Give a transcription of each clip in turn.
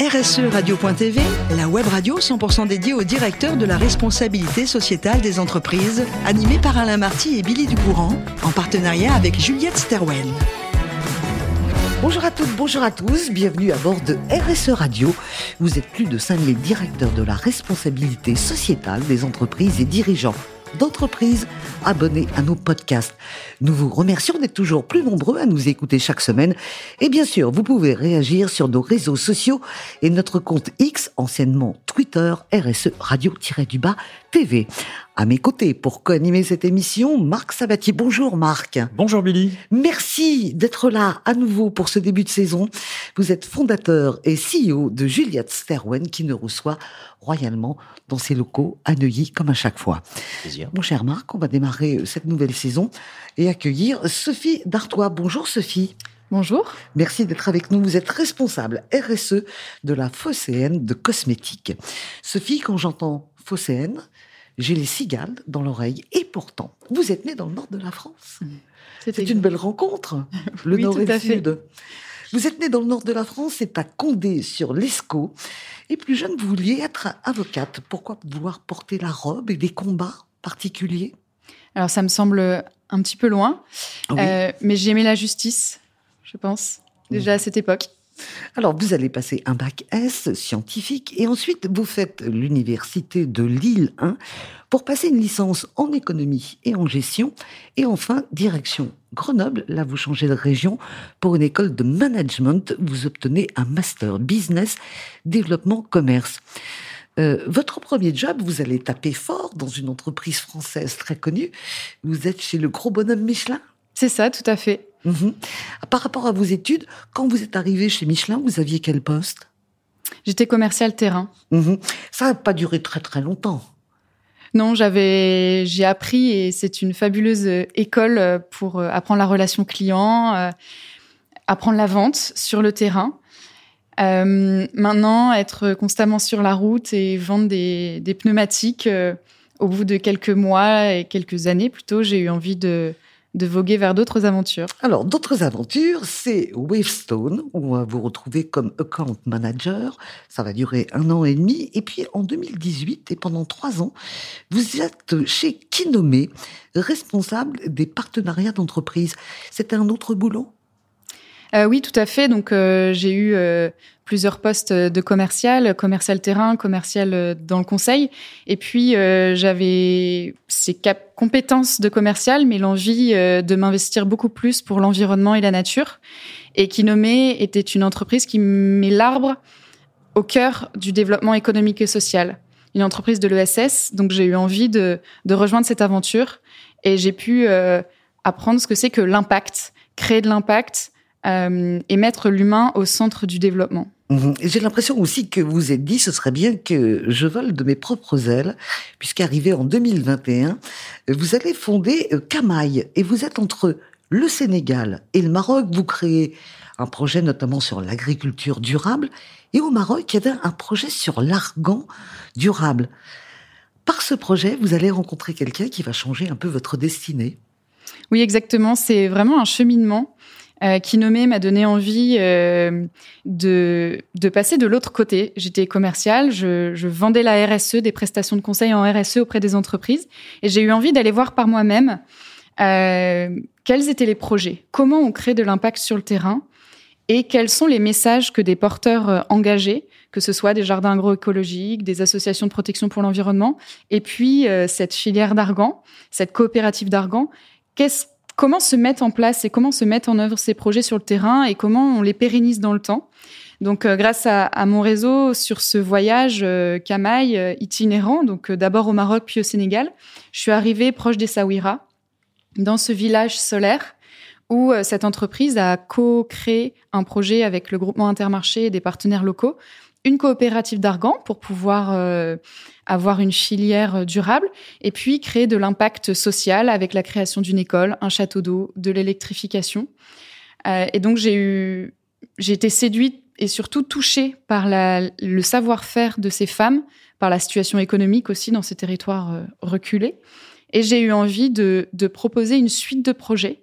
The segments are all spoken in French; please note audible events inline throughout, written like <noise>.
RSE Radio.tv, la web radio 100% dédiée au directeur de la responsabilité sociétale des entreprises, animée par Alain Marty et Billy Ducourant, en partenariat avec Juliette Sterwen. Bonjour à toutes, bonjour à tous, bienvenue à bord de RSE Radio. Vous êtes plus de 5000 directeurs de la responsabilité sociétale des entreprises et dirigeants d'entreprises abonnés à nos podcasts. Nous vous remercions d'être toujours plus nombreux à nous écouter chaque semaine. Et bien sûr, vous pouvez réagir sur nos réseaux sociaux et notre compte X, anciennement Twitter, RSE Radio-du-Bas TV. À mes côtés, pour co-animer cette émission, Marc Sabatier. Bonjour Marc. Bonjour Billy. Merci d'être là à nouveau pour ce début de saison. Vous êtes fondateur et CEO de Juliette Sterwen qui nous reçoit royalement dans ses locaux à Neuilly comme à chaque fois. Plaisir. Mon cher Marc, on va démarrer cette nouvelle saison et accueillir Sophie Dartois. Bonjour Sophie. Bonjour. Merci d'être avec nous. Vous êtes responsable RSE de la Phocéenne de cosmétiques. Sophie, quand j'entends Phocéenne, j'ai les cigales dans l'oreille. Et pourtant, vous êtes née dans le nord de la France. C'est une belle rencontre, <laughs> le Oui, nord et le sud. Vous êtes née dans le nord de la France, c'est à Condé sur l'Escaut. Et plus jeune, vous vouliez être avocate. Pourquoi vouloir porter la robe et des combats particuliers? Alors ça me semble un petit peu loin, Oui. euh, mais j'ai aimé la justice, je pense, déjà à cette époque. Alors, vous allez passer un bac S scientifique et ensuite vous faites l'université de Lille 1 pour passer une licence en économie et en gestion et enfin direction Grenoble. Là, vous changez de région pour une école de management. Vous obtenez un master business développement commerce. Euh, votre premier job, vous allez taper fort dans une entreprise française très connue. Vous êtes chez le gros bonhomme Michelin. C'est ça, tout à fait. Mhm. Par rapport à vos études, quand vous êtes arrivé chez Michelin, vous aviez quel poste? J'étais commercial terrain. Mhm. Ça n'a pas duré très très longtemps. Non, j'avais, j'ai appris et c'est une fabuleuse euh, école euh, pour euh, apprendre la relation client, apprendre la vente sur le terrain. Euh, maintenant, être constamment sur la route et vendre des, des pneumatiques, au bout de quelques mois et quelques années plutôt, j'ai eu envie de, de voguer vers d'autres aventures. Alors, d'autres aventures, c'est Wavestone, où on va vous retrouver comme account manager. Ça va durer un an et demi. Et puis, en 2018, et pendant trois ans, vous êtes chez Kinomé, responsable des partenariats d'entreprise. C'était un autre boulot? Euh, oui, tout à fait. Donc, euh, j'ai eu euh, plusieurs postes de commercial, commercial terrain, commercial euh, dans le conseil. Et puis, euh, j'avais ces compétences de commercial, mais l'envie de m'investir beaucoup plus pour l'environnement et la nature. Et Kinomé était une entreprise qui met l'arbre au cœur du développement économique et social. Une entreprise de l'ESS. Donc, j'ai eu envie de, de rejoindre cette aventure. Et j'ai pu apprendre ce que c'est que l'impact, créer de l'impact euh, et mettre l'humain au centre du développement. Mhm. J'ai l'impression aussi que vous êtes dit, ce serait bien que je vole de mes propres ailes, puisqu'arrivé en 2021, vous allez fonder euh, Camaï, et vous êtes entre le Sénégal et le Maroc, vous créez un projet notamment sur l'agriculture durable, et au Maroc, il y avait un projet sur l'argan durable. Par ce projet, vous allez rencontrer quelqu'un qui va changer un peu votre destinée. Oui, exactement. C'est vraiment un cheminement euh, qui nommé m'a donné envie euh, de, de passer de l'autre côté. J'étais commerciale, je, vendais la RSE, des prestations de conseil en RSE auprès des entreprises, et j'ai eu envie d'aller voir par moi-même euh, quels étaient les projets, comment on crée de l'impact sur le terrain, et quels sont les messages que des porteurs euh, engagés, que ce soit des jardins agroécologiques, des associations de protection pour l'environnement, et puis euh, cette filière d'argan, cette coopérative d'argan, qu'est-ce comment se mettent en place et comment se mettent en œuvre ces projets sur le terrain et comment on les pérennise dans le temps. Donc, euh, grâce à, mon réseau sur ce voyage euh, euh, itinérant, donc euh, d'abord au Maroc puis au Sénégal, je suis arrivée proche des Saouira, dans ce village solaire où cette entreprise a co-créé un projet avec le groupement Intermarché et des partenaires locaux, une coopérative d'argan pour pouvoir euh, avoir une filière euh, durable et puis créer de l'impact social avec la création d'une école, un château d'eau, de l'électrification. Euh, et donc j'ai eu, j'ai été séduite et surtout touchée par le savoir-faire de ces femmes, par la situation économique aussi dans ces territoires euh, reculés. Et j'ai eu envie de, proposer une suite de projets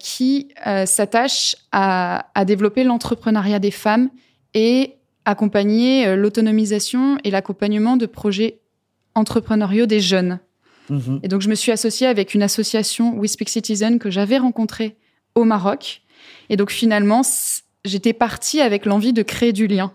qui s'attachent à développer l'entrepreneuriat des femmes et accompagner l'autonomisation et l'accompagnement de projets entrepreneuriaux des jeunes. Mhm. Et donc, je me suis associée avec une association We Speak Citizen que j'avais rencontrée au Maroc. Et donc, finalement, j'étais partie avec l'envie de créer du lien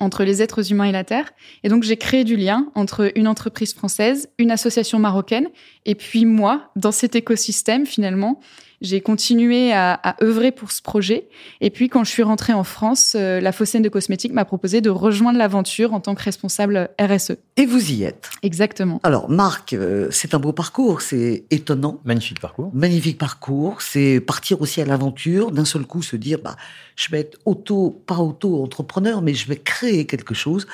entre les êtres humains et la Terre. Et donc, j'ai créé du lien entre une entreprise française, une association marocaine, et puis moi, dans cet écosystème, finalement, j'ai continué à, à, œuvrer pour ce projet. Et puis, quand je suis rentrée en France, euh, la Phocéenne de Cosmétiques m'a proposé de rejoindre l'aventure en tant que responsable RSE. Et vous y êtes. Exactement. Alors, Marc, euh, c'est un beau parcours, c'est étonnant. Magnifique parcours. Magnifique parcours. C'est partir aussi à l'aventure, d'un seul coup se dire, bah, je vais être auto, pas auto-entrepreneur, mais je vais créer quelque chose.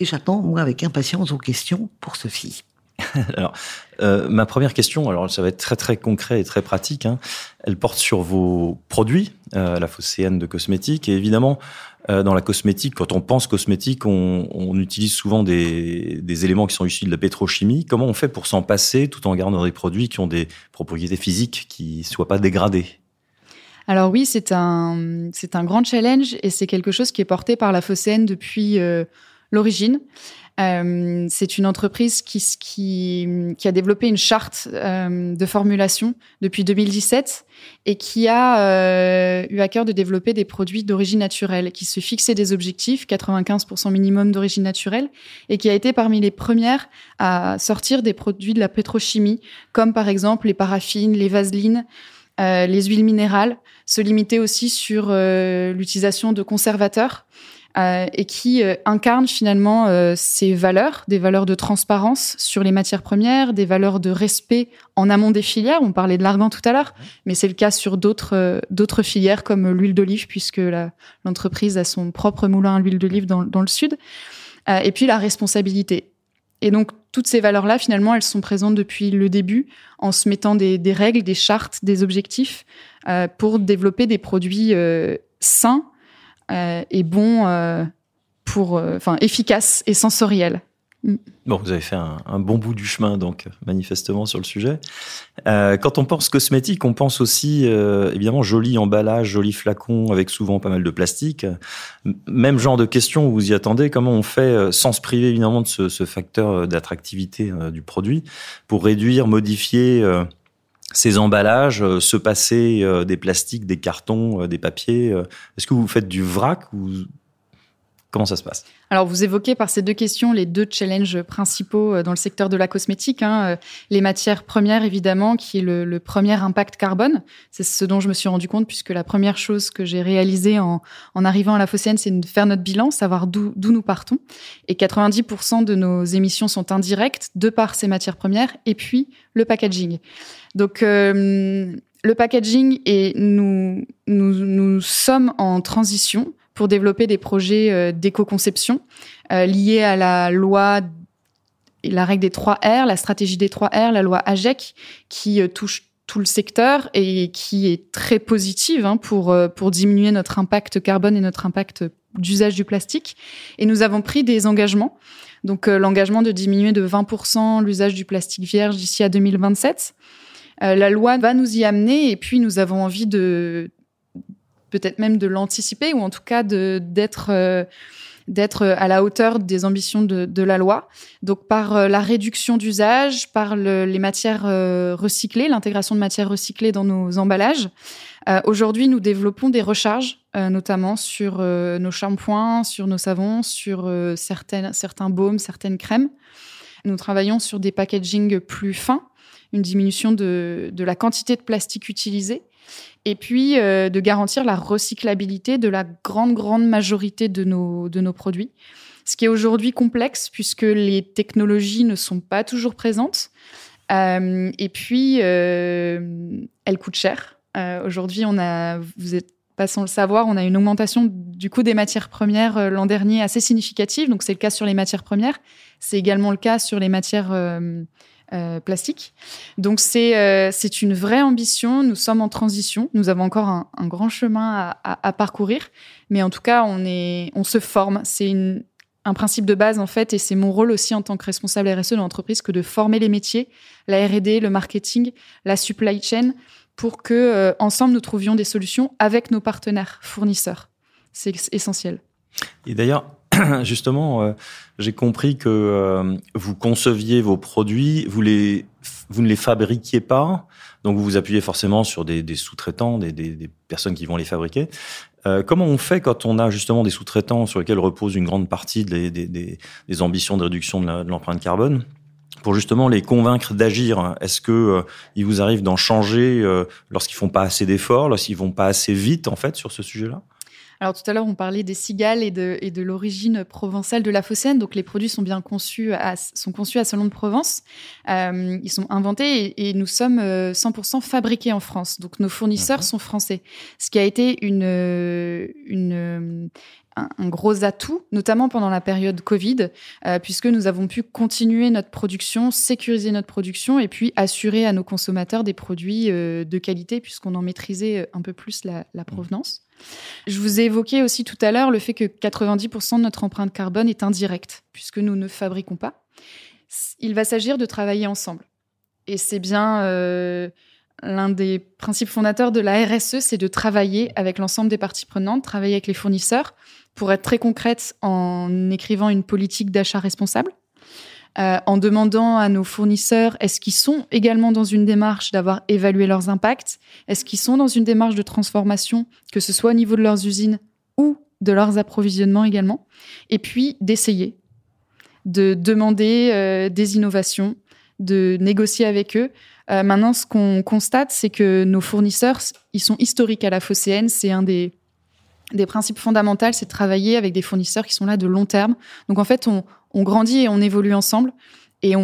Et j'attends, moi, avec impatience vos questions pour Sophie. <laughs> alors, euh, ma première question, alors ça va être très très concret et très pratique. Hein. Elle porte sur vos produits, euh, la phocéenne de cosmétiques. Et évidemment, euh, dans la cosmétique, quand on pense cosmétique, on, utilise souvent des, des, éléments qui sont issus de la pétrochimie. Comment on fait pour s'en passer tout en gardant des produits qui ont des propriétés physiques qui soient pas dégradées? Alors oui, c'est un c'est un grand challenge et c'est quelque chose qui est porté par la phocéenne depuis euh, l'origine. Euh, c'est une entreprise qui, qui, a développé une charte euh, de formulation depuis 2017 et qui a eu à cœur de développer des produits d'origine naturelle, qui se fixait des objectifs, 95% minimum d'origine naturelle, et qui a été parmi les premières à sortir des produits de la pétrochimie, comme par exemple les paraffines, les vaselines, euh, les huiles minérales, se limiter aussi sur euh, l'utilisation de conservateurs euh, et qui euh, incarne finalement euh, ces valeurs, des valeurs de transparence sur les matières premières, des valeurs de respect en amont des filières. On parlait de l'argan tout à l'heure, mais c'est le cas sur d'autres d'autres filières comme l'huile d'olive, puisque l'entreprise a son propre moulin à l'huile d'olive dans, dans, le sud. et puis la responsabilité. Et donc toutes ces valeurs-là, finalement, elles sont présentes depuis le début, en se mettant des, des règles, des chartes, des objectifs pour développer des produits sains euh, est bon euh, pour, euh, enfin, efficace et sensoriel. Mm. Bon, vous avez fait un, bon bout du chemin, donc manifestement sur le sujet. Euh, quand on pense cosmétique, on pense aussi euh, évidemment joli emballage, joli flacon avec souvent pas mal de plastique. Même genre de question, vous y attendez. Comment on fait sans se priver évidemment de ce, facteur d'attractivité du produit pour réduire, modifier ces emballages, euh, se passer euh, des plastiques, des cartons, euh, des papiers Est-ce que vous faites du vrac ou Comment ça se passe? Alors, vous évoquez par ces deux questions les deux challenges principaux dans le secteur de la cosmétique. Hein. Les matières premières, évidemment, qui est le, premier impact carbone. C'est ce dont je me suis rendu compte, puisque la première chose que j'ai réalisée en, en, arrivant à la Phocéenne, c'est de faire notre bilan, savoir d'où nous partons. Et 90% de nos émissions sont indirectes, de par ces matières premières, et puis le packaging. Donc, euh, le packaging et nous, nous, nous sommes en transition pour développer des projets euh, d'éco-conception euh, liés à la loi la règle des 3 R, la stratégie des 3 R, la loi AGEC, qui euh, touche tout le secteur et qui est très positive hein, pour, pour diminuer notre impact carbone et notre impact d'usage du plastique. Et nous avons pris des engagements. Donc l'engagement de diminuer de 20% l'usage du plastique vierge d'ici à 2027. Euh, la loi va nous y amener et puis nous avons envie de peut-être même de l'anticiper ou en tout cas d'être euh, d'être à la hauteur des ambitions de, la loi. Donc par euh, la réduction d'usage, par les matières recyclées, l'intégration de matières recyclées dans nos emballages. Aujourd'hui, nous développons des recharges, notamment sur nos shampoings, sur nos savons, sur certains baumes, certaines crèmes. Nous travaillons sur des packaging plus fins une diminution de, de, la quantité de plastique utilisé, et puis euh, de garantir la recyclabilité de la grande, grande majorité de nos, de nos produits. Ce qui est aujourd'hui complexe puisque les technologies ne sont pas toujours présentes. Euh, et puis, euh, elles coûtent cher. Aujourd'hui, on a, vous êtes pas sans le savoir, on a une augmentation du coût des matières premières l'an dernier assez significative. Donc, c'est le cas sur les matières premières. C'est également le cas sur les matières euh, plastique. Donc c'est euh, c'est une vraie ambition. Nous sommes en transition. Nous avons encore un, grand chemin à, à, parcourir, mais en tout cas on est on se forme. C'est un principe de base en fait, et c'est mon rôle aussi en tant que responsable RSE de l'entreprise que de former les métiers, la R&D, le marketing, la supply chain, pour que euh, ensemble nous trouvions des solutions avec nos partenaires fournisseurs. C'est essentiel. Et d'ailleurs, <clears throat> justement, j'ai compris que vous conceviez vos produits, vous les, vous ne les fabriquiez pas, donc vous vous appuyez forcément sur des, sous-traitants, des, personnes qui vont les fabriquer. comment on fait quand on a justement des sous-traitants sur lesquels repose une grande partie des, ambitions de réduction de l'empreinte carbone pour justement les convaincre d'agir? Est-ce que euh, il vous arrive d'en changer euh, lorsqu'ils font pas assez d'efforts, lorsqu'ils vont pas assez vite en fait sur ce sujet-là? Alors tout à l'heure, on parlait des cigales et de, et de l'origine provençale de la phocéenne. Donc les produits sont bien conçus à, sont conçus à Salon de Provence. Euh, ils sont inventés et, et nous sommes 100% fabriqués en France. Donc nos fournisseurs sont français. Ce qui a été une, une, un, gros atout, notamment pendant la période Covid, euh, puisque nous avons pu continuer notre production, sécuriser notre production et puis assurer à nos consommateurs des produits euh, de qualité, puisqu'on en maîtrisait euh, un peu plus la, la, provenance. Je vous ai évoqué aussi tout à l'heure le fait que 90% de notre empreinte carbone est indirecte, puisque nous ne fabriquons pas. Il va s'agir de travailler ensemble. Et c'est bien l'un des principes fondateurs de la RSE, c'est de travailler avec l'ensemble des parties prenantes, travailler avec les fournisseurs, pour être très concrète, en écrivant une politique d'achat responsable, euh, en demandant à nos fournisseurs est-ce qu'ils sont également dans une démarche d'avoir évalué leurs impacts, est-ce qu'ils sont dans une démarche de transformation, que ce soit au niveau de leurs usines ou de leurs approvisionnements également, et puis d'essayer de demander euh, des innovations, de négocier avec eux. Euh, maintenant, ce qu'on constate, c'est que nos fournisseurs, ils sont historiques à la Phocéenne. C'est un des des principes fondamentaux, c'est de travailler avec des fournisseurs qui sont là de long terme. Donc en fait, on, grandit et on évolue ensemble. Et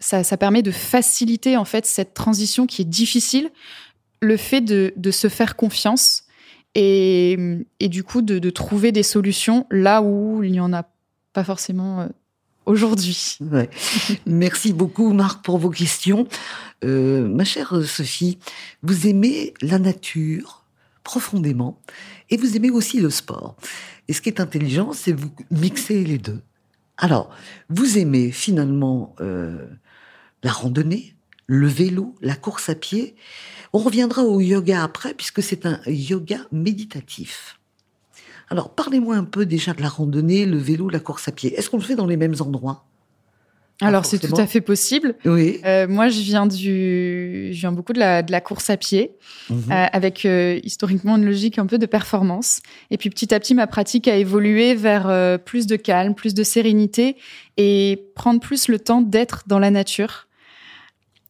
ça, permet de faciliter en fait cette transition qui est difficile, le fait de, se faire confiance et, du coup de, trouver des solutions là où il n'y en a pas forcément euh, aujourd'hui. <laughs> Merci beaucoup Marc pour vos questions. Euh, ma chère Sophie, vous aimez la nature? Profondément et vous aimez aussi le sport. Et ce qui est intelligent, c'est vous mixer les deux. Alors, vous aimez finalement euh, la randonnée, le vélo, la course à pied. On reviendra au yoga après, puisque c'est un yoga méditatif. Alors, parlez-moi un peu déjà de la randonnée, le vélo, la course à pied. Est-ce qu'on le fait dans les mêmes endroits? Alors c'est tout à fait possible. Oui. Euh, moi je viens du, je viens beaucoup de la, de la course à pied, mhm. euh, avec euh, historiquement une logique un peu de performance. Et puis petit à petit ma pratique a évolué vers euh, plus de calme, plus de sérénité et prendre plus le temps d'être dans la nature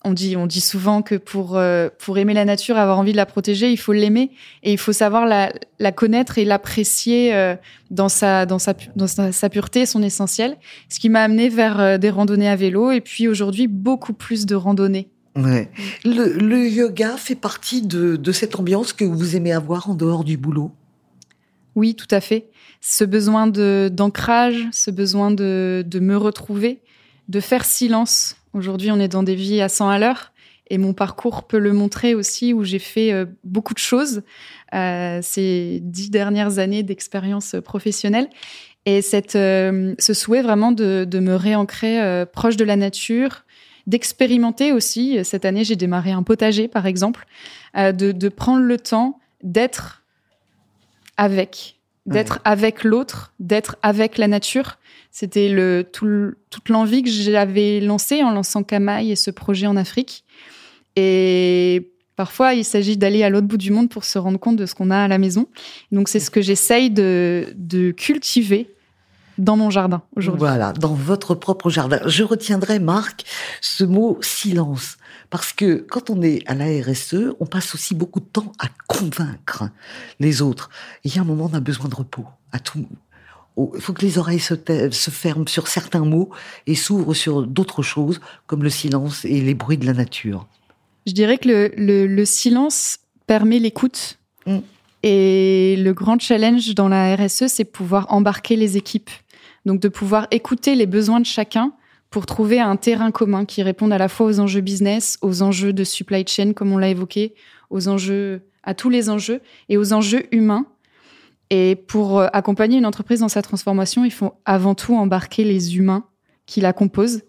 on dit, on dit souvent que pour, euh, pour aimer la nature, avoir envie de la protéger, il faut l'aimer et il faut savoir la, la connaître et l'apprécier euh, dans, sa, dans, sa, dans sa, pureté, son essentiel. Ce qui m'a amené vers euh, des randonnées à vélo et puis aujourd'hui beaucoup plus de randonnées. Ouais. Le, le, yoga fait partie de, de cette ambiance que vous aimez avoir en dehors du boulot? Oui, tout à fait. Ce besoin d'ancrage, ce besoin de, de me retrouver, de faire silence Aujourd'hui, on est dans des vies à 100 à l'heure. Et mon parcours peut le montrer aussi, où j'ai fait euh, beaucoup de choses euh, ces dix dernières années d'expérience professionnelle. Et cette, euh, ce souhait vraiment de, de me réancrer euh, proche de la nature, d'expérimenter aussi. Cette année, j'ai démarré un potager, par exemple, de, de prendre le temps d'être avec, d'être avec l'autre, d'être avec la nature. C'était le, toute l'envie que j'avais lancée en lançant Kamaï et ce projet en Afrique. Et parfois, il s'agit d'aller à l'autre bout du monde pour se rendre compte de ce qu'on a à la maison. Donc, c'est ce que j'essaye de, de cultiver dans mon jardin aujourd'hui. Voilà, dans votre propre jardin. Je retiendrai, Marc, ce mot silence. Parce que quand on est à la RSE, on passe aussi beaucoup de temps à convaincre les autres. il y a un moment, on a besoin de repos. À tout. Il faut que les oreilles se, se ferment sur certains mots et s'ouvrent sur d'autres choses, comme le silence et les bruits de la nature. Je dirais que le, le, le silence permet l'écoute. Mm. Et le grand challenge dans la RSE, c'est pouvoir embarquer les équipes. Donc de pouvoir écouter les besoins de chacun pour trouver un terrain commun qui réponde à la fois aux enjeux business, aux enjeux de supply chain, comme on l'a évoqué, aux enjeux, à tous les enjeux et aux enjeux humains. Et pour euh, accompagner une entreprise dans sa transformation, il faut avant tout embarquer les humains qui la composent.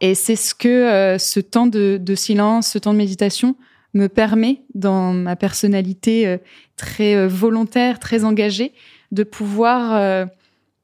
Et c'est ce que euh, ce temps de, silence, ce temps de méditation me permet, dans ma personnalité euh, très volontaire, très engagée, de pouvoir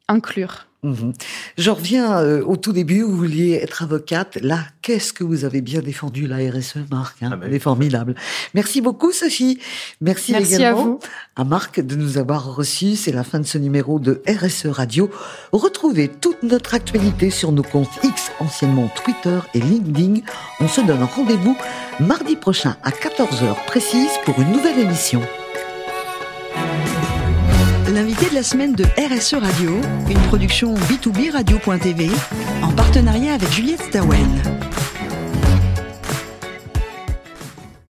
inclure Mhm. Je reviens euh, au tout début, vous vouliez être avocate. Là, qu'est-ce que vous avez bien défendu la RSE, Marc hein Ah bah Elle est formidable. Merci beaucoup, Sophie. Merci, Merci à également vous. à Marc de nous avoir reçus. C'est la fin de ce numéro de RSE Radio. Retrouvez toute notre actualité sur nos comptes X, anciennement Twitter et LinkedIn. On se donne rendez-vous mardi prochain à 14h précise pour une nouvelle émission. L'invité de la semaine de RSE Radio, une production B2B Radio.tv en partenariat avec Juliette Stawen.